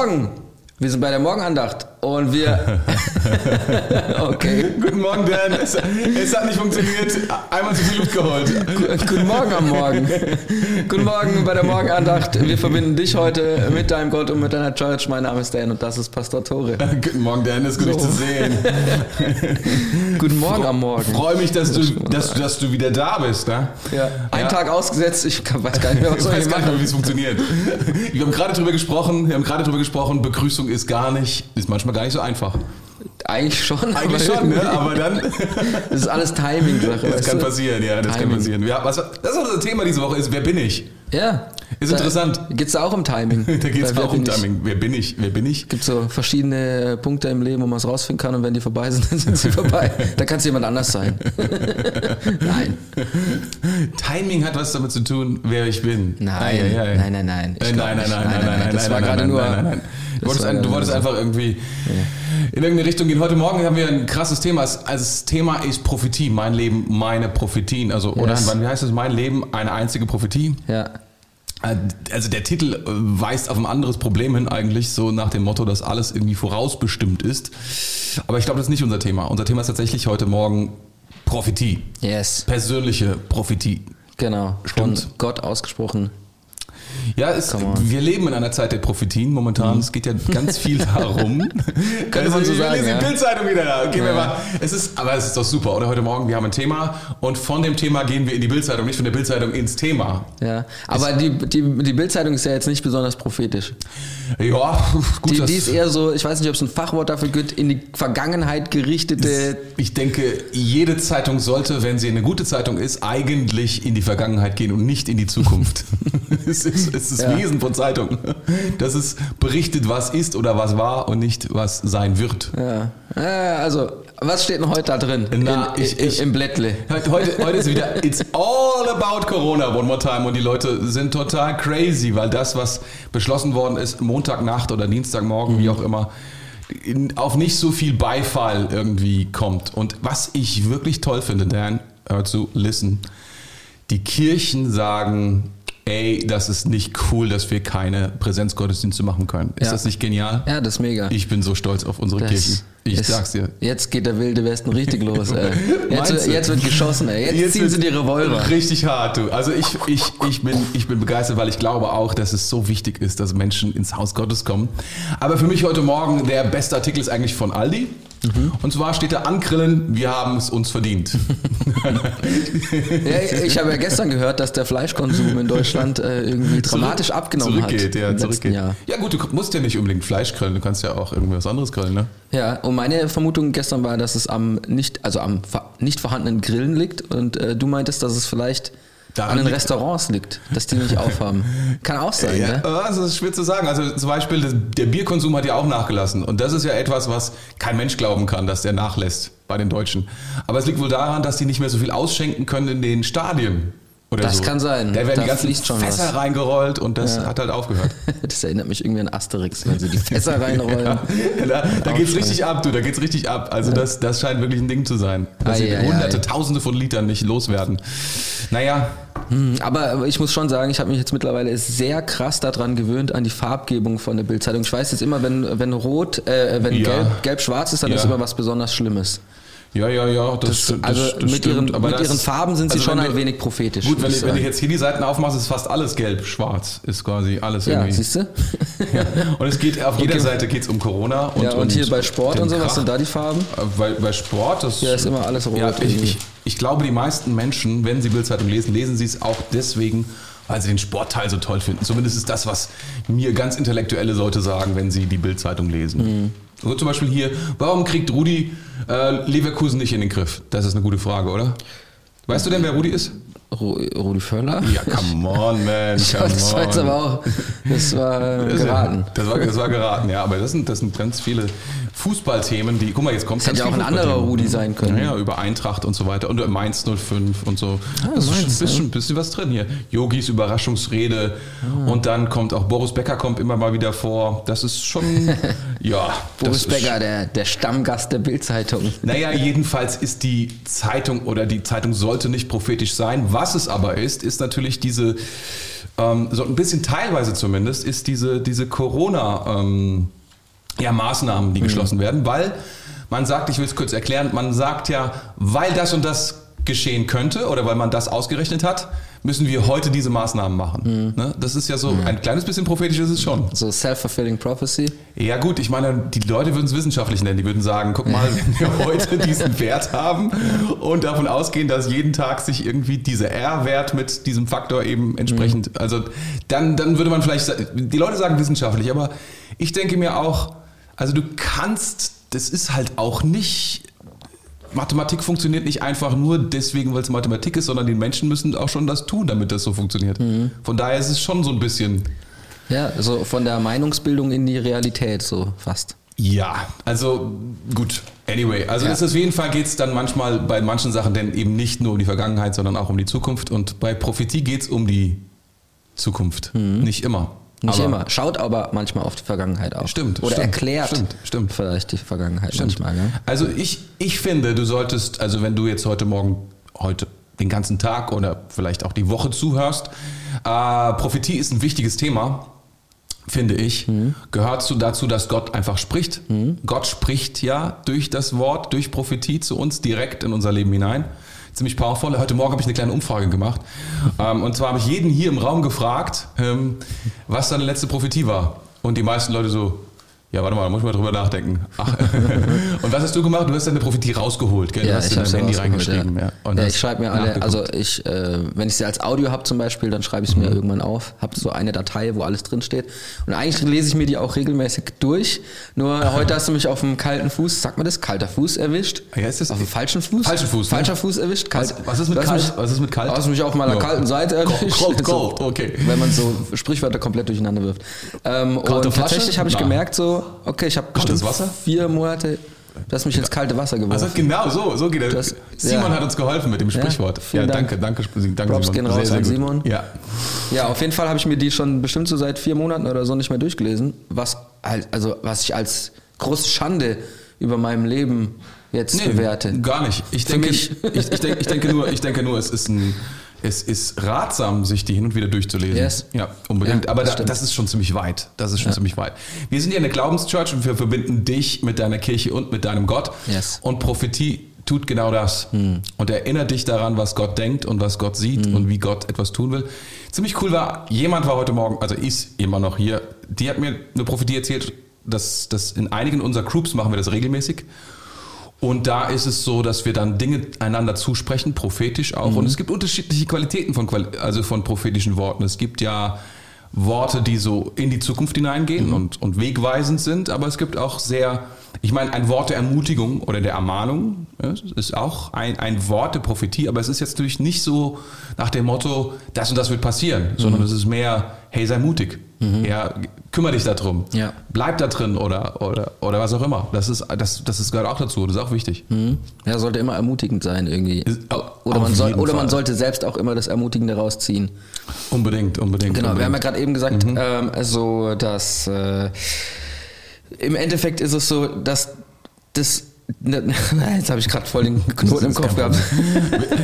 Morgen. Wir sind bei der Morgenandacht und wir. okay. Guten Morgen, Dan. Es, es, hat nicht funktioniert. Einmal zu viel Luft geholt. Guten Morgen am Morgen. Guten Morgen bei der Morgenandacht. Wir verbinden dich heute mit deinem Gott und mit deiner Church. Mein Name ist Dan und das ist Pastor Tore. Guten Morgen, Dan. Es ist gut, so. dich zu sehen. Guten Morgen am Morgen. Ich freue mich, dass du, dass, dass du wieder da bist. Ne? Ja. Ein ja. Tag ausgesetzt. Ich weiß gar nicht mehr, was ich weiß gar nicht mehr, wie es funktioniert. Wir haben gerade drüber gesprochen. Wir haben gerade drüber gesprochen. Begrüßung ist gar nicht, ist manchmal gar nicht so einfach. Eigentlich schon. Eigentlich schon, ne? aber dann. das ist alles Timing-Sache. Das kann du? passieren, ja, das Timing. kann passieren. Ja, was, das ist unser Thema diese Woche, ist, wer bin ich? Ja. Ist da interessant. Geht es auch um Timing. da geht es auch um Timing. Wer bin ich? Wer bin ich? Es gibt so verschiedene Punkte im Leben, wo man es rausfinden kann und wenn die vorbei sind, dann sind sie vorbei. da kann es jemand anders sein. nein. Timing hat was damit zu tun, wer ich bin. Nein, nein, nein, nein. Nein, nein, nein, nein, nein, nein, nein. Das war gerade nur. Nein, nein, nein. Du wolltest, ein, du wolltest einfach irgendwie in irgendeine Richtung gehen. Heute Morgen haben wir ein krasses Thema. Also das Thema ist Prophetie. Mein Leben, meine Prophetien. Also, oder yes. wie heißt es? Mein Leben, eine einzige Prophetie. Ja. Äh, also der Titel äh, weist auf ein anderes Problem hin eigentlich, so nach dem Motto, dass alles irgendwie vorausbestimmt ist. Aber ich glaube, das ist nicht unser Thema. Unser Thema ist tatsächlich heute Morgen Prophetie. Yes. Persönliche Prophetie. Genau. Stimmt. Von Gott ausgesprochen. Ja, es, wir leben in einer Zeit der Prophetien momentan. Mhm. Es geht ja ganz viel darum. Könnte man so sagen. Wir lesen ja. die Bildzeitung wieder. Okay, ja. mal. Es ist, aber es ist doch super, oder? Heute Morgen, wir haben ein Thema und von dem Thema gehen wir in die Bildzeitung, nicht von der Bildzeitung ins Thema. Ja, aber es, die, die, die Bildzeitung ist ja jetzt nicht besonders prophetisch. Ja, gut. Die, die ist eher so, ich weiß nicht, ob es ein Fachwort dafür gibt, in die Vergangenheit gerichtete. Ich denke, jede Zeitung sollte, wenn sie eine gute Zeitung ist, eigentlich in die Vergangenheit gehen und nicht in die Zukunft. es ist, es ist ja. Wesen von Zeitung. Dass es berichtet, was ist oder was war und nicht, was sein wird. Ja. Also, was steht denn heute da drin? Na, in, ich, ich, Im Blättle. Heute, heute ist wieder It's all about Corona one more time und die Leute sind total crazy, weil das, was beschlossen worden ist, Montagnacht oder Dienstagmorgen, mhm. wie auch immer, auf nicht so viel Beifall irgendwie kommt. Und was ich wirklich toll finde, Dan, hör zu, listen. Die Kirchen sagen, ey, das ist nicht cool, dass wir keine Präsenzgottesdienste machen können. Ist ja. das nicht genial? Ja, das ist mega. Ich bin so stolz auf unsere das Kirchen. Ich ist, sag's dir. Jetzt geht der wilde Westen richtig los, ey. Jetzt, jetzt wird geschossen, ey. Jetzt, jetzt ziehen sie die Revolver. Richtig hart, du. Also ich, ich, ich, bin, ich bin begeistert, weil ich glaube auch, dass es so wichtig ist, dass Menschen ins Haus Gottes kommen. Aber für mich heute Morgen der beste Artikel ist eigentlich von Aldi. Mhm. Und zwar steht da Angrillen, wir haben es uns verdient. ja, ich habe ja gestern gehört, dass der Fleischkonsum in Deutschland äh, irgendwie dramatisch Zurück, abgenommen zurückgeht, hat. Ja, zurückgeht. Jahr. Ja gut, du musst ja nicht unbedingt Fleisch grillen, du kannst ja auch irgendwas anderes grillen, ne? Ja, und meine Vermutung gestern war, dass es am nicht, also am nicht vorhandenen Grillen liegt und äh, du meintest, dass es vielleicht Daran an den Restaurants liegt, dass die nicht aufhaben. Kann auch sein, ja, ne? Also das ist schwer zu sagen. Also zum Beispiel, der Bierkonsum hat ja auch nachgelassen. Und das ist ja etwas, was kein Mensch glauben kann, dass der nachlässt bei den Deutschen. Aber es liegt wohl daran, dass die nicht mehr so viel ausschenken können in den Stadien. Oder das so. kann sein. Da werden da die ganzen Fässer was. reingerollt und das ja. hat halt aufgehört. Das erinnert mich irgendwie an Asterix, wenn sie die Fässer reinrollen. ja, da, da geht's richtig ab, du, da geht's richtig ab. Also das, das scheint wirklich ein Ding zu sein. Dass sie hunderte, tausende von Litern nicht loswerden. Naja. Hm, aber ich muss schon sagen, ich habe mich jetzt mittlerweile sehr krass daran gewöhnt, an die Farbgebung von der Bildzeitung. Ich weiß jetzt immer, wenn, wenn rot, äh, wenn ja. gelb, gelb-schwarz ist, dann ist immer was besonders Schlimmes. Ja, ja, ja. Das, das, also das, mit, stimmt. ihren, mit ihren Farben sind sie also schon ein wenig prophetisch. Gut, wenn, wenn du jetzt hier die Seiten aufmachst, ist fast alles gelb, schwarz, ist quasi alles ja, irgendwie. siehst du? ja. Und es geht auf jeder okay. Seite geht's um Corona. Und, ja, und, und hier bei Sport und so, Krach. was sind da die Farben? Äh, bei, bei Sport, das ja, ist immer alles rot. Ja, ich, ich, ich glaube, die meisten Menschen, wenn sie Bildzeitung lesen, lesen sie es auch deswegen, weil sie den Sportteil so toll finden. Zumindest ist das, was mir ganz intellektuelle Leute sagen, wenn sie die Bildzeitung lesen. Mhm. So zum Beispiel hier, warum kriegt Rudi äh, Leverkusen nicht in den Griff? Das ist eine gute Frage, oder? Weißt du denn, wer Rudi ist? Rudi Völler? Ja, come on, man. Come das war jetzt aber auch, das war geraten. Das war, das war geraten, ja, aber das sind, das sind ganz viele Fußballthemen, die, guck mal, jetzt kommt es. Hätte ja auch ein anderer Rudi sein können. Ja, über Eintracht und so weiter und Mainz 05 und so. Ah, das ist schon ein bisschen, bisschen was drin hier. Yogis Überraschungsrede ah. und dann kommt auch Boris Becker kommt immer mal wieder vor. Das ist schon, ja. Boris Becker, der, der Stammgast der Bildzeitung. Naja, jedenfalls ist die Zeitung oder die Zeitung sollte nicht prophetisch sein, was es aber ist, ist natürlich diese ähm, so ein bisschen teilweise zumindest, ist diese, diese Corona- ähm, ja, Maßnahmen, die mhm. geschlossen werden, weil man sagt, ich will es kurz erklären, man sagt ja, weil das und das geschehen könnte oder weil man das ausgerechnet hat, müssen wir heute diese Maßnahmen machen. Mhm. Ne? Das ist ja so, mhm. ein kleines bisschen prophetisch ist es schon. So self-fulfilling prophecy? Ja gut, ich meine, die Leute würden es wissenschaftlich nennen. Die würden sagen, guck mal, wenn wir heute diesen Wert haben und davon ausgehen, dass jeden Tag sich irgendwie dieser R-Wert mit diesem Faktor eben entsprechend, mhm. also dann, dann würde man vielleicht, die Leute sagen wissenschaftlich, aber ich denke mir auch, also du kannst, das ist halt auch nicht Mathematik funktioniert nicht einfach nur deswegen, weil es Mathematik ist, sondern die Menschen müssen auch schon das tun, damit das so funktioniert. Mhm. Von daher ist es schon so ein bisschen. Ja, so von der Meinungsbildung in die Realität, so fast. Ja, also gut. Anyway, also ja. ist auf jeden Fall geht es dann manchmal bei manchen Sachen denn eben nicht nur um die Vergangenheit, sondern auch um die Zukunft. Und bei Prophetie geht es um die Zukunft. Mhm. Nicht immer. Nicht aber immer. Schaut aber manchmal auf die Vergangenheit auch. Stimmt. Oder stimmt, erklärt stimmt, stimmt. vielleicht die Vergangenheit stimmt. manchmal. Ja? Also ich, ich finde, du solltest, also wenn du jetzt heute Morgen, heute den ganzen Tag oder vielleicht auch die Woche zuhörst, äh, Prophetie ist ein wichtiges Thema, finde ich. Mhm. Gehört zu, dazu, dass Gott einfach spricht. Mhm. Gott spricht ja durch das Wort, durch Prophetie zu uns direkt in unser Leben hinein ziemlich powerful. Heute Morgen habe ich eine kleine Umfrage gemacht. Ähm, und zwar habe ich jeden hier im Raum gefragt, ähm, was seine letzte Prophetie war. Und die meisten Leute so, ja, warte mal, da muss ich mal drüber nachdenken. Ach. und was hast du gemacht? Du hast deine Prophetie rausgeholt, gell? Du ja, hast ich in dein Handy reingeschrieben. Ja, ja. ja ich schreibe mir alle, also ich, äh, wenn ich sie als Audio habe zum Beispiel, dann schreibe ich es mir mhm. irgendwann auf, habe so eine Datei, wo alles drin steht. Und eigentlich lese ich mir die auch regelmäßig durch. Nur heute hast du mich auf dem kalten Fuß, sag mal das, kalter Fuß erwischt. Ja, ist das auf dem falschen Fuß? Falschen Fuß. Ne? Falscher Fuß erwischt. Kalt. Was, was ist mit kalt? Mich, was ist mit kalt? Hast du mich auf meiner no. kalten Seite erwischt. Cold, cold, so, okay. Wenn man so Sprichwörter komplett durcheinander wirft. Ähm, und tatsächlich habe ich gemerkt so, okay, ich habe Kaltes Wasser? Vier Monate. Du hast mich ins kalte Wasser geworfen. Also genau, so, so geht das. Simon ja. hat uns geholfen mit dem Sprichwort. Ja, ja danke, danke, danke Props Simon. Gehen raus sehr, sehr Simon. Ja. ja, auf jeden Fall habe ich mir die schon bestimmt so seit vier Monaten oder so nicht mehr durchgelesen, was halt, also was ich als große Schande über meinem Leben jetzt nee, bewerte. Gar nicht. Ich denke, ich, ich, ich, denke, ich denke nur, ich denke nur, es ist ein es ist ratsam, sich die hin und wieder durchzulesen. Yes. Ja, unbedingt. Ja, Aber das, da, das, ist schon ziemlich weit. Das ist schon ja. ziemlich weit. Wir sind ja eine Glaubenschurch und wir verbinden dich mit deiner Kirche und mit deinem Gott. Yes. Und Prophetie tut genau das. Hm. Und erinnert dich daran, was Gott denkt und was Gott sieht hm. und wie Gott etwas tun will. Ziemlich cool war, jemand war heute Morgen, also ist immer noch hier, die hat mir eine Prophetie erzählt, dass, dass in einigen unserer Groups machen wir das regelmäßig. Und da ist es so, dass wir dann Dinge einander zusprechen, prophetisch auch. Mhm. Und es gibt unterschiedliche Qualitäten von, also von prophetischen Worten. Es gibt ja Worte, die so in die Zukunft hineingehen mhm. und, und wegweisend sind, aber es gibt auch sehr, ich meine, ein Wort der Ermutigung oder der Ermahnung ja, ist auch ein, ein Wort der Prophetie, aber es ist jetzt natürlich nicht so nach dem Motto, das und das wird passieren, mhm. sondern es ist mehr, hey, sei mutig. Mhm. Ja, kümmere dich darum. Ja. Bleib da drin oder, oder, oder was auch immer. Das, ist, das, das ist, gehört auch dazu. Das ist auch wichtig. Mhm. Ja, sollte immer ermutigend sein irgendwie. oder man, soll, oder man sollte selbst auch immer das Ermutigende rausziehen. Unbedingt, unbedingt. Genau, unbedingt. wir haben ja gerade eben gesagt, mhm. ähm, also, dass äh, im Endeffekt ist es so, dass das jetzt habe ich gerade voll den Knoten im Kopf gehabt.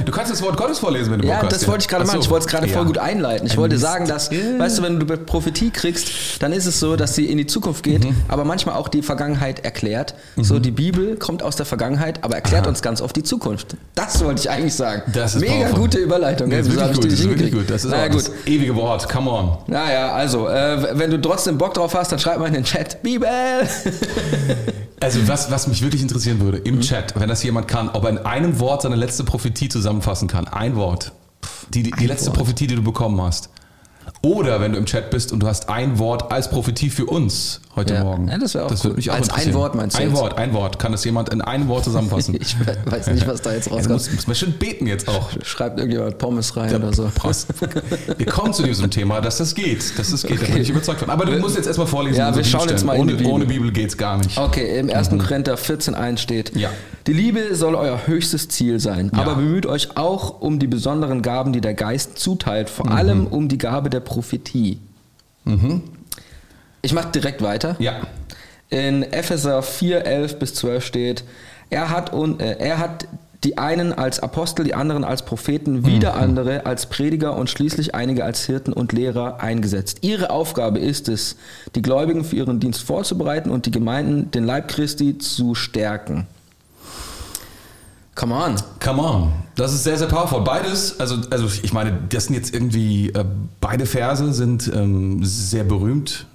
Du kannst das Wort Gottes vorlesen, wenn du Ja, Bock das wollte ich gerade machen. Ich wollte es gerade ja. voll gut einleiten. Ich Ein wollte sagen, dass, yeah. weißt du, wenn du Prophetie kriegst, dann ist es so, dass sie in die Zukunft geht, mhm. aber manchmal auch die Vergangenheit erklärt. Mhm. So, die Bibel kommt aus der Vergangenheit, aber erklärt Aha. uns ganz oft die Zukunft. Das wollte ich eigentlich sagen. Das ist Mega powerful. gute Überleitung. Das ist wirklich gut. Das ist wirklich gut. Das ist naja, gut. das ewige Wort. Come on. Naja, also, äh, wenn du trotzdem Bock drauf hast, dann schreib mal in den Chat Bibel. Also was, was mich wirklich interessieren würde, im mhm. Chat, wenn das jemand kann, ob er in einem Wort seine letzte Prophetie zusammenfassen kann. Ein Wort. Die, die, die letzte Wort. Prophetie, die du bekommen hast. Oder wenn du im Chat bist und du hast ein Wort als Prophetie für uns heute ja. Morgen. Ja, das wäre auch das cool. Mich auch als ein Wort meinst du? Ein jetzt? Wort, ein Wort. Kann das jemand in einem Wort zusammenfassen? ich weiß nicht, was da jetzt rauskommt. Ja, muss, muss man schön beten jetzt auch. Schreibt irgendjemand Pommes rein ja, oder so. Wir kommen zu diesem Thema, dass das geht. Dass das geht, okay. da bin ich überzeugt von. Aber du musst jetzt erstmal vorlesen. Ja, wir schauen jetzt mal ohne, in die Bibel. Ohne Bibel geht es gar nicht. Okay, im 1. Mhm. Korinther 14.1 steht, ja. die Liebe soll euer höchstes Ziel sein, aber bemüht euch auch um die besonderen Gaben, die der Geist zuteilt, vor mhm. allem um die Gabe der Prophetie. Mhm. Ich mache direkt weiter. Ja. In Epheser 4, 11 bis 12 steht, er hat, un, äh, er hat die einen als Apostel, die anderen als Propheten, wieder mhm. andere als Prediger und schließlich einige als Hirten und Lehrer eingesetzt. Ihre Aufgabe ist es, die Gläubigen für ihren Dienst vorzubereiten und die Gemeinden, den Leib Christi, zu stärken. Come on. Come on. Das ist sehr, sehr powerful. Beides, also, also ich meine, das sind jetzt irgendwie, äh, beide Verse sind ähm, sehr berühmt.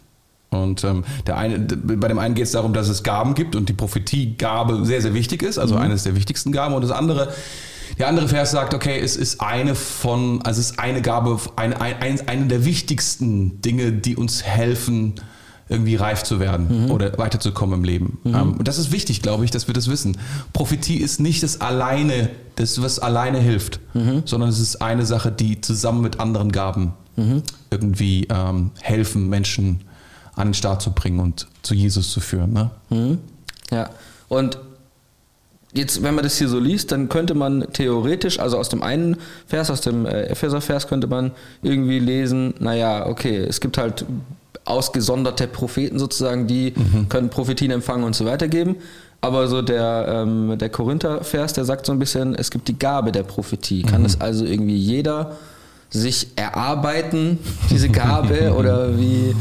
Und ähm, der eine, bei dem einen geht es darum, dass es Gaben gibt und die Prophetiegabe sehr, sehr wichtig ist, also mhm. eines der wichtigsten Gaben. Und das andere, der andere Vers sagt, okay, es ist eine von, also es ist eine Gabe, eine, ein, eine der wichtigsten Dinge, die uns helfen, irgendwie reif zu werden mhm. oder weiterzukommen im Leben. Mhm. Ähm, und das ist wichtig, glaube ich, dass wir das wissen. Prophetie ist nicht das alleine, das, was alleine hilft, mhm. sondern es ist eine Sache, die zusammen mit anderen Gaben mhm. irgendwie ähm, helfen, Menschen an den Start zu bringen und zu Jesus zu führen. Ne? Mhm. Ja, und jetzt, wenn man das hier so liest, dann könnte man theoretisch, also aus dem einen Vers, aus dem äh, Epheser-Vers, könnte man irgendwie lesen, naja, okay, es gibt halt ausgesonderte Propheten sozusagen, die mhm. können Prophetien empfangen und so weiter geben. Aber so der, ähm, der Korinther-Vers, der sagt so ein bisschen, es gibt die Gabe der Prophetie. Kann mhm. es also irgendwie jeder sich erarbeiten, diese Gabe? oder wie,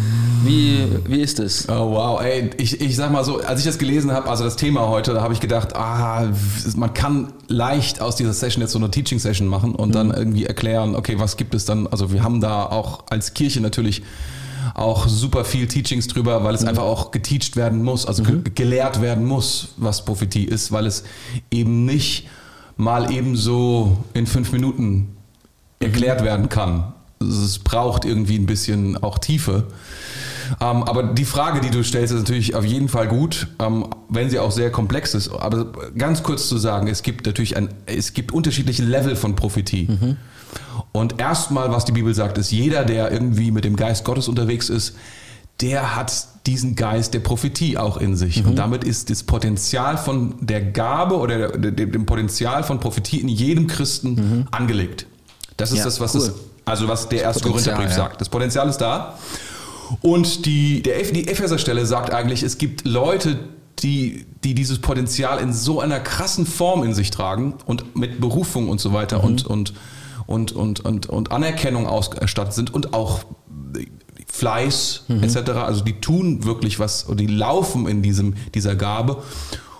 wie, wie ist es? Oh wow, ey, ich, ich sag mal so, als ich das gelesen habe, also das Thema heute, da habe ich gedacht, ah, man kann leicht aus dieser Session jetzt so eine Teaching-Session machen und mhm. dann irgendwie erklären, okay, was gibt es dann? Also wir haben da auch als Kirche natürlich auch super viel Teachings drüber, weil es mhm. einfach auch geteacht werden muss, also mhm. gelehrt werden muss, was Prophetie ist, weil es eben nicht mal eben so in fünf Minuten mhm. erklärt werden kann. Es braucht irgendwie ein bisschen auch Tiefe. Ähm, aber die Frage, die du stellst, ist natürlich auf jeden Fall gut, ähm, wenn sie auch sehr komplex ist. Aber ganz kurz zu sagen, es gibt natürlich ein, es gibt unterschiedliche Level von Prophetie. Mhm. Und erstmal, was die Bibel sagt, ist, jeder, der irgendwie mit dem Geist Gottes unterwegs ist, der hat diesen Geist der Prophetie auch in sich. Mhm. Und damit ist das Potenzial von der Gabe oder dem Potenzial von Prophetie in jedem Christen mhm. angelegt. Das ist ja, das, was cool. es, also was der erste Korintherbrief ja. sagt. Das Potenzial ist da. Und die, der, die Epheser-Stelle sagt eigentlich, es gibt Leute, die, die dieses Potenzial in so einer krassen Form in sich tragen und mit Berufung und so weiter mhm. und, und und, und, und, und Anerkennung ausgestattet sind und auch Fleiß mhm. etc. Also die tun wirklich was oder die laufen in diesem, dieser Gabe.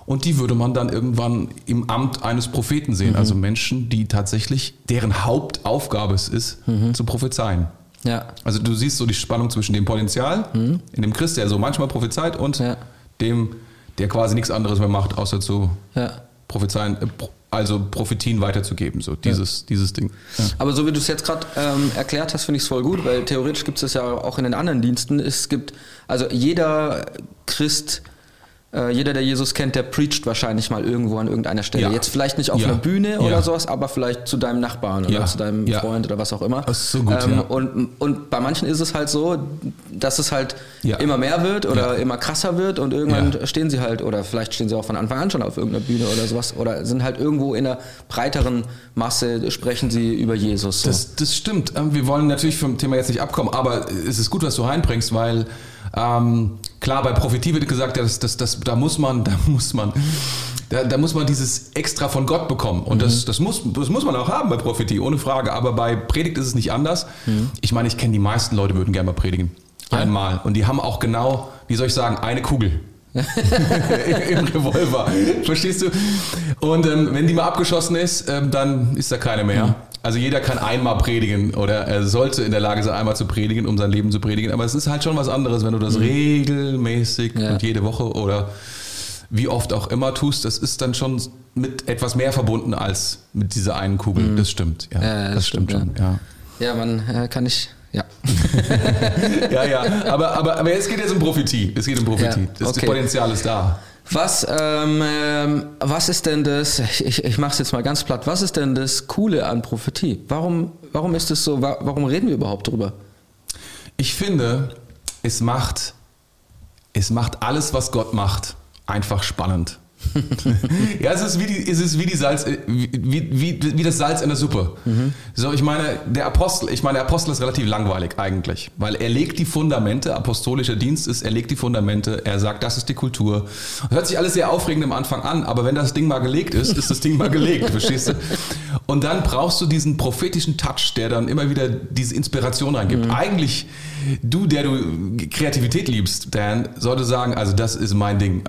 Und die würde man dann irgendwann im Amt eines Propheten sehen. Mhm. Also Menschen, die tatsächlich, deren Hauptaufgabe es ist, mhm. zu prophezeien. Ja. Also du siehst so die Spannung zwischen dem Potenzial mhm. in dem Christ, der so manchmal prophezeit, und ja. dem, der quasi nichts anderes mehr macht, außer zu ja. prophezeien, äh, also Prophetien weiterzugeben, so dieses, ja. dieses Ding. Ja. Aber so wie du es jetzt gerade ähm, erklärt hast, finde ich es voll gut, weil theoretisch gibt es das ja auch in den anderen Diensten. Es gibt, also jeder Christ äh, jeder, der Jesus kennt, der preacht wahrscheinlich mal irgendwo an irgendeiner Stelle. Ja. Jetzt vielleicht nicht auf ja. einer Bühne oder ja. sowas, aber vielleicht zu deinem Nachbarn oder zu deinem Freund oder was auch immer. Das ist so gut, ähm, und, und bei manchen ist es halt so, dass es halt immer mehr wird oder immer krasser wird und irgendwann stehen sie halt, oder vielleicht stehen sie auch von Anfang an schon auf irgendeiner Bühne oder sowas, oder sind halt irgendwo in einer breiteren Masse, sprechen sie über Jesus. So. Das, das stimmt. Ähm, wir wollen natürlich vom Thema jetzt nicht abkommen, aber es ist gut, was du reinbringst, weil ähm, klar, bei Prophetie wird gesagt, das, das, das, da muss man, da muss man, da, da muss man dieses extra von Gott bekommen. Und mhm. das, das, muss, das muss man auch haben bei Prophetie, ohne Frage. Aber bei Predigt ist es nicht anders. Mhm. Ich meine, ich kenne die meisten Leute, würden gerne mal predigen. Ja. Einmal. Und die haben auch genau, wie soll ich sagen, eine Kugel. Im Revolver. Verstehst du? Und ähm, wenn die mal abgeschossen ist, ähm, dann ist da keine mehr. Mhm. Also jeder kann einmal predigen oder er sollte in der Lage sein, einmal zu predigen, um sein Leben zu predigen. Aber es ist halt schon was anderes, wenn du das mhm. regelmäßig ja. und jede Woche oder wie oft auch immer tust. Das ist dann schon mit etwas mehr verbunden als mit dieser einen Kugel. Mhm. Das stimmt. Ja, ja das, das, stimmt, stimmt schon. Ja, ja man äh, kann nicht ja. ja, ja. Aber, aber, aber es geht jetzt um Prophetie. Es geht um Prophetie. Ja, okay. Das Potenzial ist da. Was, ähm, ähm, was ist denn das, ich, ich mache es jetzt mal ganz platt, was ist denn das Coole an Prophetie? Warum, warum ist es so, warum reden wir überhaupt drüber? Ich finde, es macht, es macht alles, was Gott macht, einfach spannend. ja, es ist wie, die, es ist wie, die Salz, äh, wie, wie, wie das Salz in der Suppe. Mhm. So, ich meine, der Apostel, ich meine, der Apostel ist relativ langweilig eigentlich, weil er legt die Fundamente, apostolischer Dienst ist, er legt die Fundamente, er sagt, das ist die Kultur. Hört sich alles sehr aufregend am Anfang an, aber wenn das Ding mal gelegt ist, ist das Ding mal gelegt, verstehst du? Und dann brauchst du diesen prophetischen Touch, der dann immer wieder diese Inspiration reingibt. Mhm. Eigentlich, du, der du Kreativität liebst, Dan, sollte sagen, also das ist mein Ding.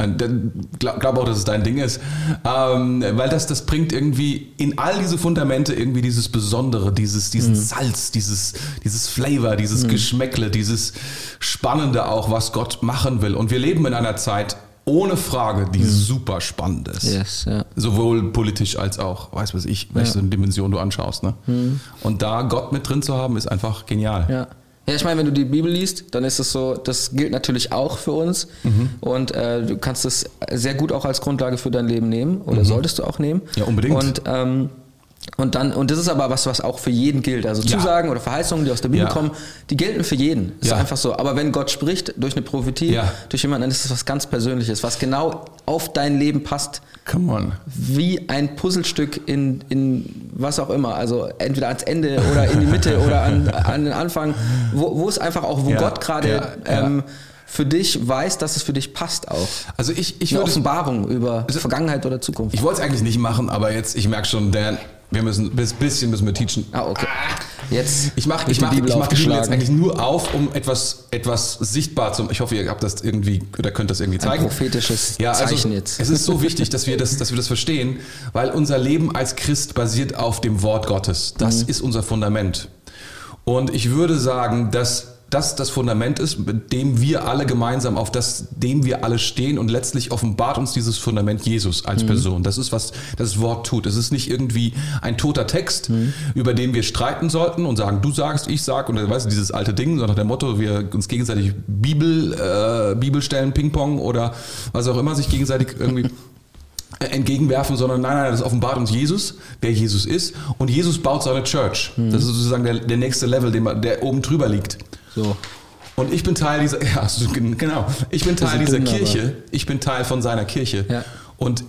Glaub, glaub auch, dass es dein Ding ist. Ähm, weil das, das bringt irgendwie in all diese Fundamente irgendwie dieses Besondere, dieses, diesen mhm. Salz, dieses, dieses Flavor, dieses mhm. Geschmäckle, dieses Spannende auch, was Gott machen will. Und wir leben in einer Zeit, ohne Frage, die mhm. super spannend ist. Yes, ja. Sowohl politisch als auch, weiß was ich, welche ja. Dimension du anschaust. Ne? Mhm. Und da Gott mit drin zu haben, ist einfach genial. Ja. Ja, ich meine, wenn du die Bibel liest, dann ist es so, das gilt natürlich auch für uns. Mhm. Und äh, du kannst es sehr gut auch als Grundlage für dein Leben nehmen oder mhm. solltest du auch nehmen. Ja, unbedingt. Und ähm, und dann, und das ist aber was, was auch für jeden gilt. Also ja. Zusagen oder Verheißungen, die aus der Bibel ja. kommen, die gelten für jeden. Ist ja. einfach so. Aber wenn Gott spricht durch eine Prophetie, durch jemanden, dann ist es was ganz Persönliches, was genau auf dein Leben passt. Come on. Wie ein Puzzlestück in, in was auch immer. Also entweder ans Ende oder in die Mitte oder an, an den Anfang, wo, wo es einfach auch, wo Gott gerade ähm, für dich weiß, dass es für dich passt auch. Also ich, ich eine Offenbarung über also, Vergangenheit oder Zukunft. Ich wollte es eigentlich nicht machen, aber jetzt, ich merke schon, Dan, wir müssen, bis bisschen müssen wir teachen. Ah, okay. Jetzt. Ich mache ich mach, ich mach die Bibel jetzt eigentlich nur auf, um etwas, etwas sichtbar zu Ich hoffe, ihr habt das irgendwie oder könnt das irgendwie zeigen. Ein prophetisches ja, also Zeichen jetzt. Es ist so wichtig, dass wir das, dass wir das verstehen, weil unser Leben als Christ basiert auf dem Wort Gottes. Das mhm. ist unser Fundament. Und ich würde sagen, dass das das Fundament ist, mit dem wir alle gemeinsam, auf das, dem wir alle stehen und letztlich offenbart uns dieses Fundament Jesus als mhm. Person. Das ist, was das Wort tut. Es ist nicht irgendwie ein toter Text, mhm. über den wir streiten sollten und sagen, du sagst, ich sag und weißt du, dieses alte Ding, sondern der Motto, wir uns gegenseitig Bibel, äh, Bibelstellen, Ping-Pong oder was auch immer sich gegenseitig irgendwie entgegenwerfen, sondern nein, nein, das offenbart uns Jesus, wer Jesus ist. Und Jesus baut seine Church. Mhm. Das ist sozusagen der, der nächste Level, der oben drüber liegt. So. Und ich bin Teil dieser, ja, genau, ich bin Teil dieser dünn, Kirche, aber. ich bin Teil von seiner Kirche. Ja. Und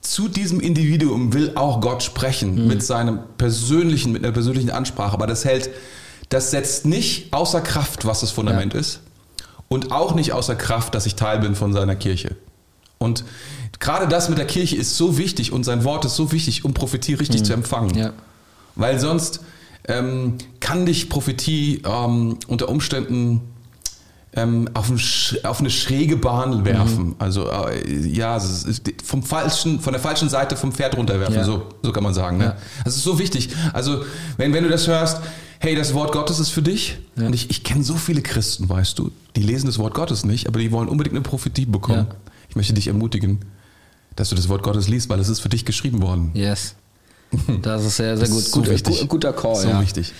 zu diesem Individuum will auch Gott sprechen, mhm. mit seinem persönlichen, mit einer persönlichen Ansprache. Aber das hält, das setzt nicht außer Kraft, was das Fundament ja. ist. Und auch nicht außer Kraft, dass ich Teil bin von seiner Kirche. Und gerade das mit der Kirche ist so wichtig und sein Wort ist so wichtig, um Prophetie richtig mhm. zu empfangen. Ja. Weil sonst ähm, kann dich Prophetie ähm, unter Umständen ähm, auf, ein, auf, eine schräge Bahn werfen. Mhm. Also äh, ja, vom falschen, von der falschen Seite vom Pferd runterwerfen, ja. so, so kann man sagen. Ne? Ja. Das ist so wichtig. Also wenn, wenn du das hörst, hey, das Wort Gottes ist für dich. Ja. Und ich, ich kenne so viele Christen, weißt du, die lesen das Wort Gottes nicht, aber die wollen unbedingt eine Prophetie bekommen. Ich möchte dich ermutigen, dass du das Wort Gottes liest, weil es ist für dich geschrieben worden. Yes. Das ist sehr, sehr gut. So Gut, wichtig. guter Call. So ja. wichtig.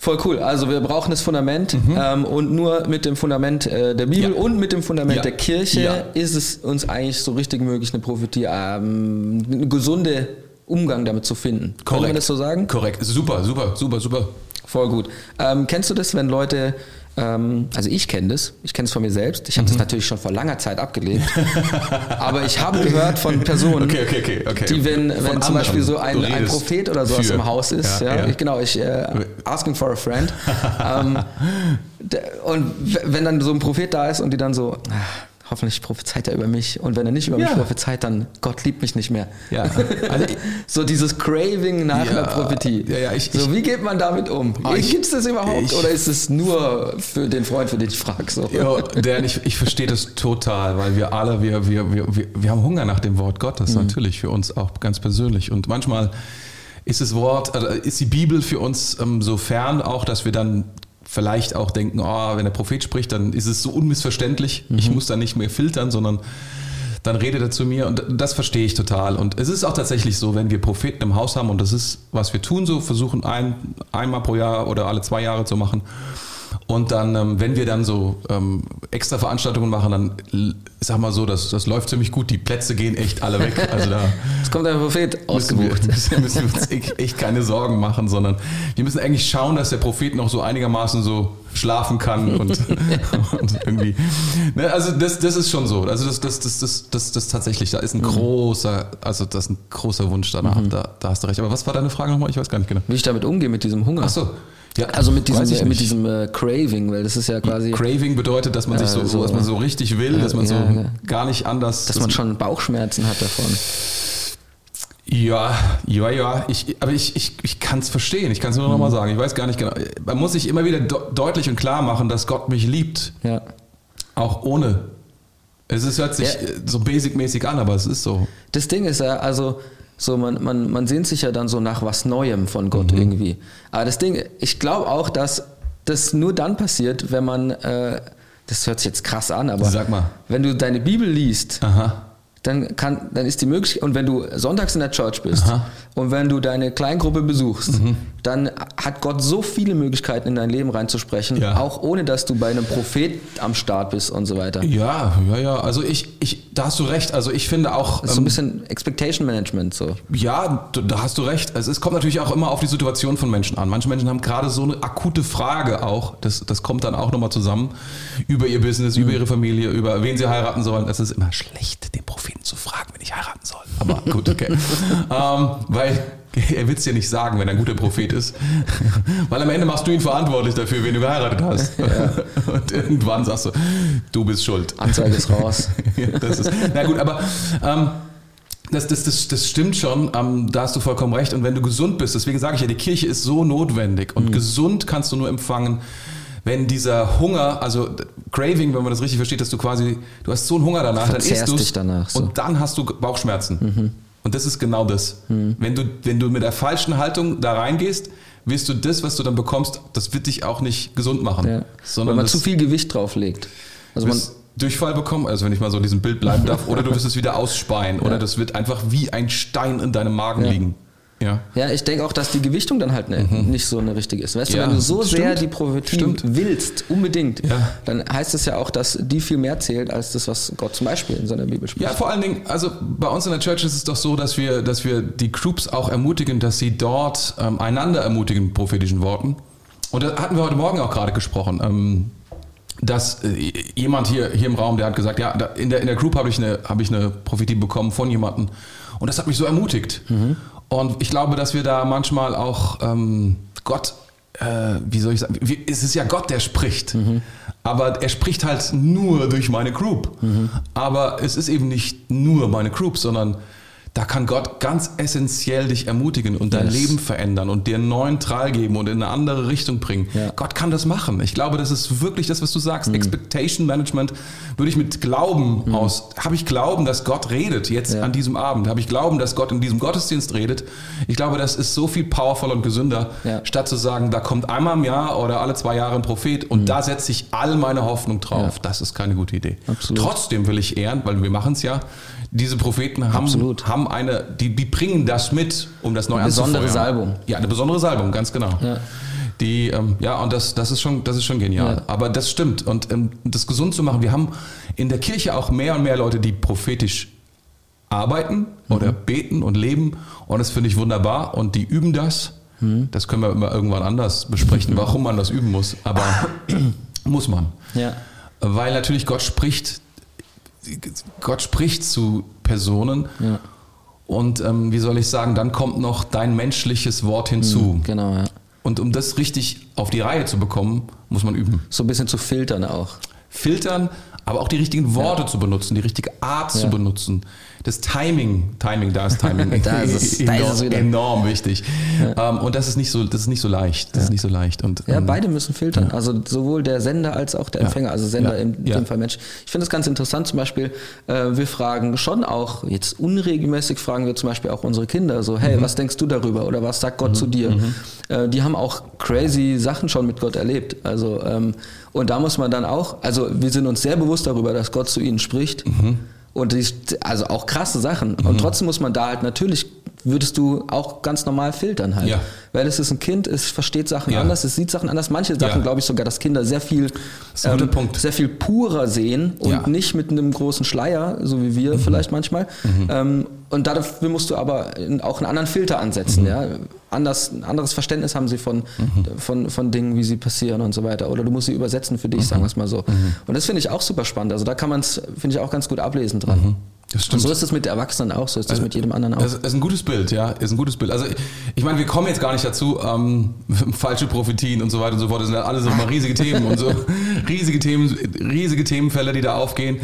Voll cool. Also wir brauchen das Fundament mhm. ähm, und nur mit dem Fundament äh, der Bibel ja. und mit dem Fundament ja. der Kirche ja. ist es uns eigentlich so richtig möglich, eine Prophetie, ähm, eine gesunde Umgang damit zu finden. Korrekt. Kann man das so sagen? Korrekt. Super, super, super, super. Voll gut. Ähm, kennst du das, wenn Leute also ich kenne das, ich kenne es von mir selbst. Ich habe mhm. das natürlich schon vor langer Zeit abgelegt. aber ich habe gehört von Personen, okay, okay, okay, die, wenn, wenn zum Beispiel so ein, ein Prophet oder sowas für. im Haus ist, ja, ja, ja. Ich, genau, ich äh, asking for a friend. ähm, und wenn dann so ein Prophet da ist und die dann so, ah, hoffentlich prophezeit er über mich. Und wenn er nicht über ja. mich prophezeit, dann Gott liebt mich nicht mehr. Ja. Also so dieses Craving nach ja. einer Prophetie. Ja, ich, so, wie geht man damit um? Ah, Gibt es das überhaupt ich, oder ist es nur für den Freund, für den ich frage? So? Ja, Dan, ich, ich verstehe das total, weil wir alle, wir, wir, wir, wir haben Hunger nach dem Wort Gottes, mhm. natürlich, für uns auch ganz persönlich. Und manchmal ist das Wort, also ist die Bibel für uns ähm, so fern auch, dass wir dann vielleicht auch denken, oh, wenn der Prophet spricht, dann ist es so unmissverständlich. Mhm. Ich muss da nicht mehr filtern, sondern dann redet er zu mir und das verstehe ich total. Und es ist auch tatsächlich so, wenn wir Propheten im Haus haben und das ist, was wir tun, so versuchen ein, einmal pro Jahr oder alle zwei Jahre zu machen. Und dann, ähm, wenn wir dann so ähm, extra Veranstaltungen machen, dann sag mal so, das, das läuft ziemlich gut. Die Plätze gehen echt alle weg. Also da Es kommt ein Prophet müssen wir, ausgebucht. müssen, müssen wir uns echt echt keine Sorgen machen, sondern wir müssen eigentlich schauen, dass der Prophet noch so einigermaßen so schlafen kann und, und irgendwie. Ne, also das, das ist schon so. Also das, das, das, das, das, das tatsächlich, da ist ein großer, also das ist ein großer Wunsch danach. Da, da hast du recht. Aber was war deine Frage nochmal? Ich weiß gar nicht genau. Wie ich damit umgehe, mit diesem Hunger. Ach so. Ja, Also mit diesem, ich mit diesem äh, Craving, weil das ist ja quasi, Craving bedeutet, dass man sich so, Äh, so, dass man so richtig will, ja, dass man so ja, ja. gar nicht anders. dass man schon Bauchschmerzen hat davon. Ja, ja, ja. Ich, aber ich, ich, ich kann es verstehen. Ich kann es nur noch Mhm. mal sagen. Ich weiß gar nicht genau. Man muss sich immer wieder de deutlich und klar machen, dass Gott mich liebt. Ja. Auch ohne. Es ist, hört sich Ja. äh, so basic-mäßig an, aber es ist so. Das Ding ist ja, also, so man, man, man sehnt sich ja dann so nach was Neuem von Gott Mhm. irgendwie. Aber das Ding, ich glaube auch, dass das nur dann passiert, wenn man, äh, das hört sich jetzt krass an, aber Sag mal. wenn du deine Bibel liest, Aha. Dann kann, dann ist die Möglichkeit, und wenn du sonntags in der Church bist Aha. und wenn du deine Kleingruppe besuchst, dann hat Gott so viele Möglichkeiten in dein Leben reinzusprechen, Ja. auch ohne dass du bei einem Prophet am Start bist und so weiter. Ja, ja, ja. Also ich, ich, da hast du recht. Also ich finde auch. Das ist so ein ähm, bisschen Expectation Management so. Ja, da hast du recht. Es ist, kommt natürlich auch immer auf die Situation von Menschen an. Manche Menschen haben gerade so eine akute Frage auch. Das, das kommt dann auch nochmal zusammen. Über ihr Business, über ihre Familie, über wen sie heiraten sollen. Es ist immer schlecht, den Propheten zu fragen, wenn ich heiraten soll. Aber gut, okay. ähm, weil er will es dir nicht sagen, wenn er ein guter Prophet ist. Weil am Ende machst du ihn verantwortlich dafür, wen du geheiratet hast. Und irgendwann sagst du, du bist schuld. Anzeige ist raus. Ja, das ist, na gut, aber ähm, das, das, das, das stimmt schon, ähm, da hast du vollkommen recht. Und wenn du gesund bist, deswegen sage ich ja, die Kirche ist so notwendig. Mhm. Und gesund kannst du nur empfangen, wenn dieser Hunger, also Craving, wenn man das richtig versteht, dass du quasi, du hast so einen Hunger danach, dann isst du so. Mhm. und dann hast du Bauchschmerzen. Und das ist genau das. Wenn, du, wenn du mit der falschen Haltung da reingehst, wirst du das, was du dann bekommst, das wird dich auch nicht gesund machen. Ja. Sondern man das, zu viel Gewicht drauflegt. Also man, Durchfall bekommen, also wenn ich mal so in diesem Bild bleiben darf, oder du wirst es wieder ausspeien, oder das wird einfach wie ein Stein in deinem Magen Ja. liegen. Ja. ja, ich denke auch, dass die Gewichtung dann halt ne, nicht so eine richtige ist. Weißt Mhm. Ja, du, wenn du so stimmt. sehr die Prophetie Stimmt. willst, unbedingt, Ja. dann heißt es ja auch, dass die viel mehr zählt als das, was Gott zum Beispiel in seiner Bibel spricht. Ja, vor allen Dingen, also bei uns in der Church ist es doch so, dass wir, dass wir die Groups auch ermutigen, dass sie dort ähm, einander ermutigen mit prophetischen Worten. Und da hatten wir heute Morgen auch gerade gesprochen. Ähm, dass äh, jemand hier, hier im Raum, der hat gesagt, ja, da, in, der, in der Group habe ich, eine, habe ich eine Prophetie bekommen von jemandem. Und das hat mich so ermutigt. Und ich glaube, dass wir da manchmal auch ähm, Gott, äh, wie soll ich sagen, wir, es ist ja Gott, der spricht. Aber er spricht halt nur durch meine Group. Aber es ist eben nicht nur meine Group, sondern da kann Gott ganz essentiell dich ermutigen und dein Yes. Leben verändern und dir einen neuen Trall geben und in eine andere Richtung bringen. Ja. Gott kann das machen. Ich glaube, das ist wirklich das, was du sagst. Expectation Management würde ich mit Glauben aus. Habe ich Glauben, dass Gott redet jetzt Ja. an diesem Abend? Habe ich Glauben, dass Gott in diesem Gottesdienst redet? Ich glaube, das ist so viel powervoller und gesünder, Ja. statt zu sagen, da kommt einmal im Jahr oder alle zwei Jahre ein Prophet und da setze ich all meine Hoffnung drauf. Das ist keine gute Idee. Absolut. Trotzdem will ich ehren, weil wir machen es ja. Diese Propheten haben, Absolut. haben eine, die, die bringen das mit, um das neu Eine besondere. Salbung. Ja, eine besondere Salbung, ganz genau. Ja. Die, ähm, ja, und das, das ist schon, das ist schon genial. Ja. Aber das stimmt. Und ähm, das gesund zu machen, wir haben in der Kirche auch mehr und mehr Leute, die prophetisch arbeiten oder beten und leben. Und das finde ich wunderbar. Und die üben das. Das können wir immer irgendwann anders besprechen, warum man das üben muss. Aber muss man. Ja. Weil natürlich Gott spricht, Gott spricht zu Personen. Ja. Und ähm, wie soll ich sagen, dann kommt noch dein menschliches Wort hinzu. Genau, ja. Und um das richtig auf die Reihe zu bekommen, muss man üben. So ein bisschen zu filtern auch. Filtern, aber auch die richtigen Worte zu benutzen, die richtige Art zu Ja. benutzen. Das Timing, Timing, da ist Timing Da ist es- da ist enorm, es wieder. enorm wichtig. Ähm, und das ist nicht so, das ist nicht so leicht. Das ist nicht so leicht. Und, Ja, ähm, beide müssen filtern. Also sowohl der Sender als auch der Empfänger. Also Sender Ja. in Ja. dem Fall Mensch. Ich finde es ganz interessant, zum Beispiel, äh, wir fragen schon auch, jetzt unregelmäßig fragen wir zum Beispiel auch unsere Kinder so, hey, was denkst du darüber? Oder was sagt Gott zu dir? Äh, die haben auch crazy Sachen schon mit Gott erlebt. Also, ähm, und da muss man dann auch, also wir sind uns sehr bewusst darüber, dass Gott zu ihnen spricht. Und die, also auch krasse Sachen. Und trotzdem muss man da halt natürlich würdest du auch ganz normal filtern halt. Ja. Weil es ist ein Kind, es versteht Sachen Ja. anders, es sieht Sachen anders. Manche Sachen Ja. glaube ich sogar, dass Kinder sehr viel, ähm, sehr viel purer sehen und. Mhm. nicht mit einem großen Schleier, so wie wir vielleicht manchmal. Ähm, und dafür musst du aber auch einen anderen Filter Mhm. ansetzen. Ja? Anders, ein anderes Verständnis haben sie von, von, von Dingen, wie sie passieren und so weiter. Oder du musst sie übersetzen für dich, Mhm. sagen wir es mal so. Und das finde ich auch super spannend. Also da kann man es, finde ich, auch ganz gut ablesen dran. Mhm. Das Und stimmt. so ist es mit Erwachsenen auch, so ist es mit jedem anderen auch. Das ist ein gutes Bild, ja, ist ein gutes Bild. Also ich, meine, wir kommen jetzt gar nicht dazu, ähm, falsche Prophetien und so weiter und so fort. Das sind alles so mal riesige Themen und so riesige Themen, riesige Themenfelder, die da aufgehen.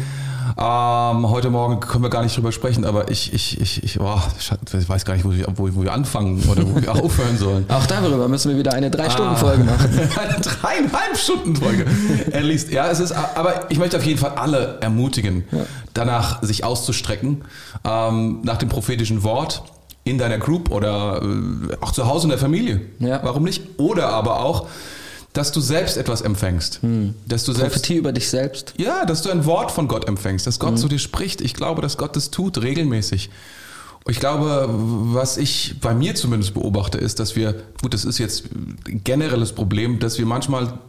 Ähm, heute Morgen können wir gar nicht drüber sprechen, aber ich, ich, ich, ich, boah, ich weiß gar nicht, wo wir, wo, wo wir anfangen oder wo wir aufhören sollen. Auch darüber müssen wir wieder eine Ah. Drei-Stunden-Folge machen. Eine dreieinhalb Stunden Folge. At least. Ja, es ist, aber ich möchte auf jeden Fall alle ermutigen, danach sich auszustrecken, ähm, nach dem prophetischen Wort in deiner Group oder äh, auch zu Hause in der Familie. Ja. Warum nicht? Oder aber auch, dass du selbst etwas empfängst. Dass du selbst Prophetie über dich selbst. ja, dass du ein Wort von Gott empfängst, dass Gott zu dir spricht. Ich glaube, dass Gott das tut regelmäßig. Ich glaube, was ich bei mir zumindest beobachte, ist, dass wir, gut, das ist jetzt ein generelles Problem, dass wir manchmal,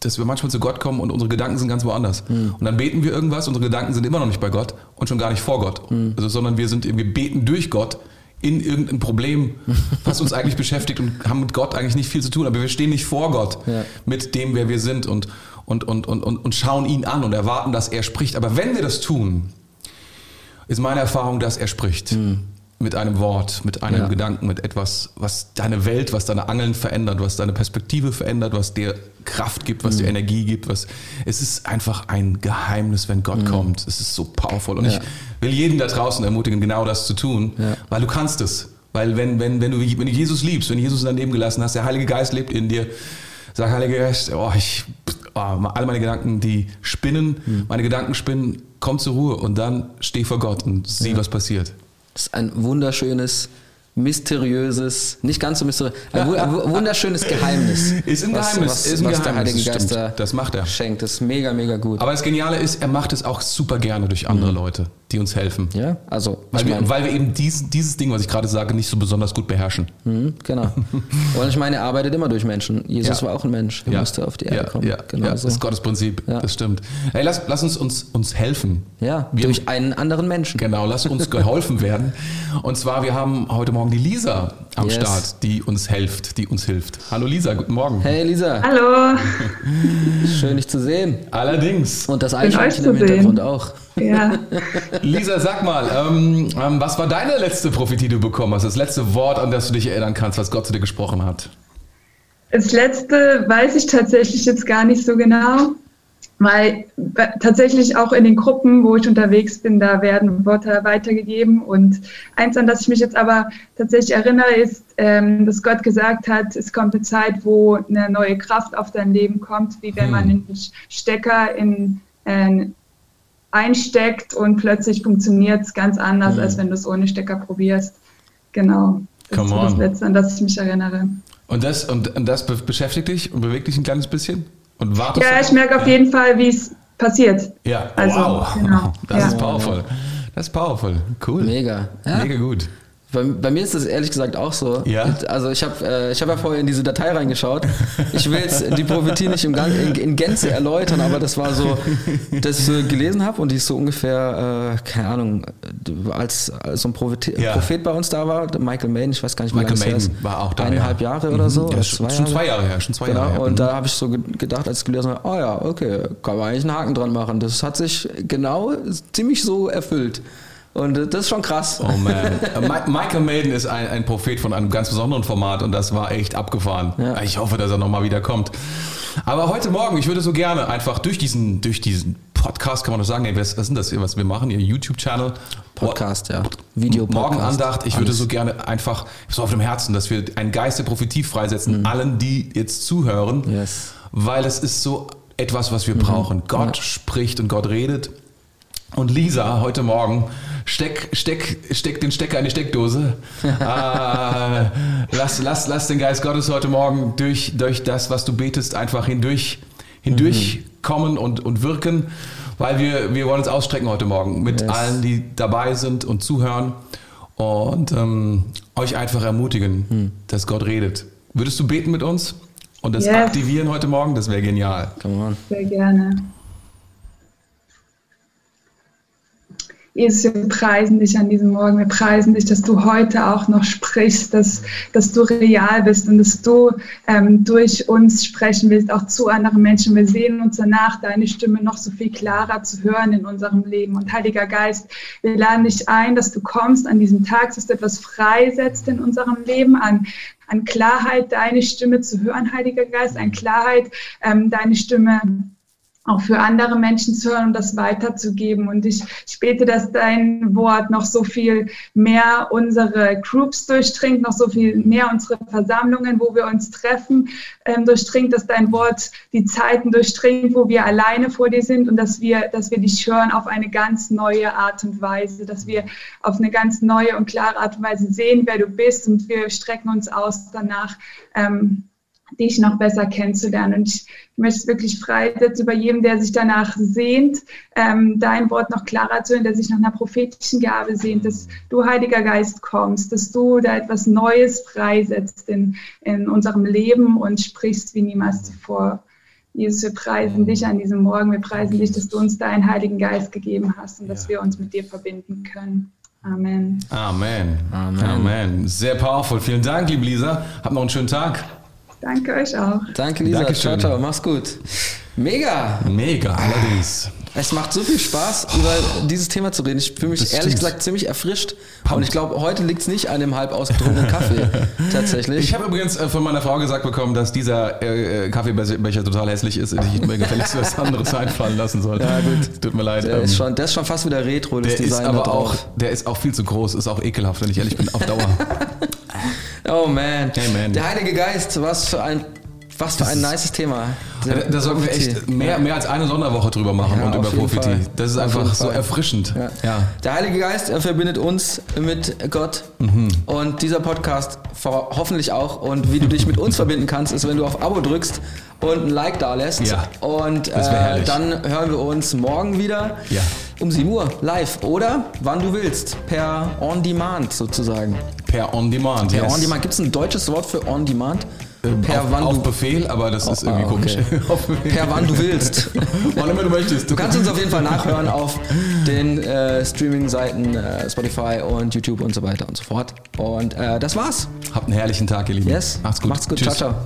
dass wir manchmal zu Gott kommen und unsere Gedanken sind ganz woanders. Und dann beten wir irgendwas, unsere Gedanken sind immer noch nicht bei Gott und schon gar nicht vor Gott. Also, sondern wir sind, wir beten durch Gott in irgendein Problem, was uns eigentlich beschäftigt und haben mit Gott eigentlich nicht viel zu tun, aber wir stehen nicht vor Gott Ja. mit dem, wer wir sind und, und, und, und, und, und schauen ihn an und erwarten, dass er spricht. Aber wenn wir das tun, ist meine Erfahrung, dass er spricht. Mit einem Wort, mit einem Ja. Gedanken, mit etwas, was deine Welt, was deine Angeln verändert, was deine Perspektive verändert, was dir Kraft gibt, was dir Energie gibt. Was, es ist einfach ein Geheimnis, wenn Gott kommt. Es ist so powerful. Und Ja. ich will jeden da draußen ermutigen, genau das zu tun, Ja. weil du kannst es. Weil wenn, wenn, wenn, du, wenn du Jesus liebst, wenn du Jesus in dein Leben gelassen hast, der Heilige Geist lebt in dir, sag Heiliger Geist, oh, ich, oh, all meine Gedanken, die spinnen, meine Gedanken spinnen, komm zur Ruhe und dann steh vor Gott und sieh, was passiert. Das ist ein wunderschönes, mysteriöses, nicht ganz so mysteriös, ein wu- ein wu- wunderschönes Geheimnis. Ist ein was- Geheimnis, was, ist ein was der Geheimnis, Heilige das Geist stimmt. da Das macht er. schenkt. Das ist mega, mega gut. Aber das Geniale ist, er macht es auch super gerne durch andere Leute, die uns helfen. ja, also, Weil, ich wir, meine, weil wir eben dieses, dieses Ding, was ich gerade sage, nicht so besonders gut beherrschen. Mhm, genau. Und ich meine, er arbeitet immer durch Menschen. Jesus Ja. war auch ein Mensch. Er musste auf die Erde ja, kommen. Ja, genau ja, so. das ist Gottes Prinzip. Ja. Das stimmt. Hey, lass, lass uns, uns uns helfen. ja, Wir- durch einen anderen Menschen. Genau, lass uns geholfen werden. Und zwar, wir haben heute Morgen die Lisa am Yes. Start, die uns hilft, die uns hilft. Hallo Lisa, guten Morgen. Hey Lisa, Hallo. schön dich zu sehen. Allerdings. Und das Eichhörnchen im sehen. Hintergrund auch. Ja. Lisa, sag mal, ähm, ähm, was war deine letzte Prophetie, die du bekommen hast? Das letzte Wort, an das du dich erinnern kannst, was Gott zu dir gesprochen hat? Das letzte weiß ich tatsächlich jetzt gar nicht so genau, weil bei- tatsächlich auch in den Gruppen, wo ich unterwegs bin, da werden Worte weitergegeben. Und eins, an das ich mich jetzt aber tatsächlich erinnere, ist, ähm, dass Gott gesagt hat, es kommt eine Zeit, wo eine neue Kraft auf dein Leben kommt, wie wenn man einen Stecker in äh, einsteckt und plötzlich funktioniert es ganz anders, als wenn du es ohne Stecker probierst. Genau. Das Come ist so das. Letzte, an das ich mich erinnere. Und das, und, und das be beschäftigt dich und bewegt dich ein kleines bisschen? Und wartest Ja, du- ich merke auf jeden Fall, wie es passiert. Ja, Also, wow. genau. Das Ja. ist powerful. Das ist powerful. Cool. Mega. Ja. Mega gut. Bei, bei mir ist das ehrlich gesagt auch so. Ja? Also ich habe äh, ich hab ja vorher in diese Datei reingeschaut. Ich will jetzt die Prophetie nicht im Gang, in, in Gänze erläutern, aber das war so, dass ich so gelesen habe und die ist so ungefähr, äh, keine Ahnung, als, als so ein Prophet, Ja. Prophet bei uns da war, Michael Maiden, ich weiß gar nicht, wie Michael lange Maiden ist. war auch da, Eineinhalb ja. Jahre oder so. Ja, oder schon, schon zwei Jahre her. Schon zwei Genau, Jahre her. und Mhm. da habe ich so ge- gedacht, als ich gelesen habe, oh ja, okay, kann man eigentlich einen Haken dran machen. Das hat sich genau ziemlich so erfüllt. Und äh, das ist schon krass. Oh man. Äh, Mi- Michael Maiden ist ein, ein Prophet von einem ganz besonderen Format und das war echt abgefahren. Ja. Ich hoffe, dass er nochmal wieder kommt. Aber heute Morgen, ich würde so gerne einfach durch diesen, durch diesen Podcast, kann man doch sagen, nee, was, was ist das, was wir machen, ihr YouTube-Channel? Podcast, ja. Video-Podcast. Morgenandacht. Ich würde so gerne einfach, ich habe so auf dem Herzen, dass wir einen Geist der Prophetie freisetzen, allen, die jetzt zuhören, Mhm. Yes. Mhm. weil es ist so etwas, was wir brauchen. Gott spricht und Gott redet. Und Lisa, heute Morgen, steck, steck, steck den Stecker in die Steckdose. äh, lass, lass, lass den Geist Gottes heute Morgen durch, durch das, was du betest, einfach hindurch, hindurch kommen und, und wirken, weil wir, wir wollen uns ausstrecken heute Morgen mit Yes. allen, die dabei sind und zuhören. und ähm, euch einfach ermutigen, hm. dass Gott redet. Würdest du beten mit uns und das yes. aktivieren heute Morgen? Das wäre genial. Come on. Sehr gerne. Jesus, wir preisen dich an diesem Morgen. Wir preisen dich, dass du heute auch noch sprichst, dass, dass du real bist und dass du ähm, durch uns sprechen willst, auch zu anderen Menschen. Wir sehen uns danach, deine Stimme noch so viel klarer zu hören in unserem Leben. Und Heiliger Geist, wir laden dich ein, dass du kommst an diesem Tag, dass du etwas freisetzt in unserem Leben an, an Klarheit, deine Stimme zu hören, Heiliger Geist, an Klarheit, ähm, deine Stimme auch für andere Menschen zu hören und das weiterzugeben. Und ich, bete, dass dein Wort noch so viel mehr unsere Groups durchdringt, noch so viel mehr unsere Versammlungen, wo wir uns treffen, ähm, durchdringt, dass dein Wort die Zeiten durchdringt, wo wir alleine vor dir sind und dass wir, dass wir dich hören auf eine ganz neue Art und Weise, dass wir auf eine ganz neue und klare Art und Weise sehen, wer du bist und wir strecken uns aus danach. Ähm, dich noch besser kennenzulernen. Und ich möchte es wirklich freisetzen über jedem, der sich danach sehnt, ähm, dein Wort noch klarer zu hören, der sich nach einer prophetischen Gabe sehnt, dass du, Heiliger Geist, kommst, dass du da etwas Neues freisetzt in, in unserem Leben und sprichst wie niemals zuvor. Jesus, wir preisen dich an diesem Morgen. Wir preisen dich, dass du uns deinen Heiligen Geist gegeben hast und dass wir uns mit dir verbinden können. Amen. Amen. Amen. Amen. Sehr powerful. Vielen Dank, liebe Lisa. Habt noch einen schönen Tag. Danke euch auch. Danke, Lisa. Dankeschön. Ciao, ciao. Mach's gut. Mega. Mega, allerdings. Es macht so viel Spaß, über dieses Thema zu reden. Ich fühle mich das ehrlich stimmt. gesagt ziemlich erfrischt. Pumpt. Und ich glaube, heute liegt es nicht an dem halb ausgetrunkenen Kaffee. tatsächlich. Ich habe übrigens äh, von meiner Frau gesagt bekommen, dass dieser äh, äh Kaffeebecher total hässlich ist und ich mir gefälligst was anderes einfallen lassen soll. Ja, gut. Tut mir leid. Der, ähm, ist, schon, der ist schon fast wieder retro, das der Design. Ist aber auch, der ist auch viel zu groß, ist auch ekelhaft, wenn ich ehrlich bin, auf Dauer. oh man. Man. Der Heilige Geist, was für ein was für ein nices Thema. Da, sollten wir echt mehr, mehr als eine Sonderwoche drüber machen ja, und über Prophetie. Das ist auf einfach so erfrischend. Ja. ja. Der Heilige Geist verbindet uns mit Gott mhm. und dieser Podcast hoffentlich auch. Und wie du dich mit uns verbinden kannst, ist, wenn du auf Abo drückst und ein Like da lässt. Ja. Und äh, dann hören wir uns morgen wieder. Ja. Um 7 Uhr live oder wann du willst, per On Demand sozusagen. Per On Demand, Per yes. On Demand. Gibt es ein deutsches Wort für On Demand? Ähm, per auf, wann auf Befehl, aber das ist irgendwie ah, komisch. Okay. per wann du willst. wann immer du möchtest. Du kannst uns auf jeden Fall nachhören auf den äh, Streaming-Seiten äh, Spotify und YouTube und so weiter und so fort. Und äh, das war's. Habt einen herrlichen Tag, ihr Lieben. Yes. Macht's gut. Macht's gut. Tschüss. Ciao, ciao.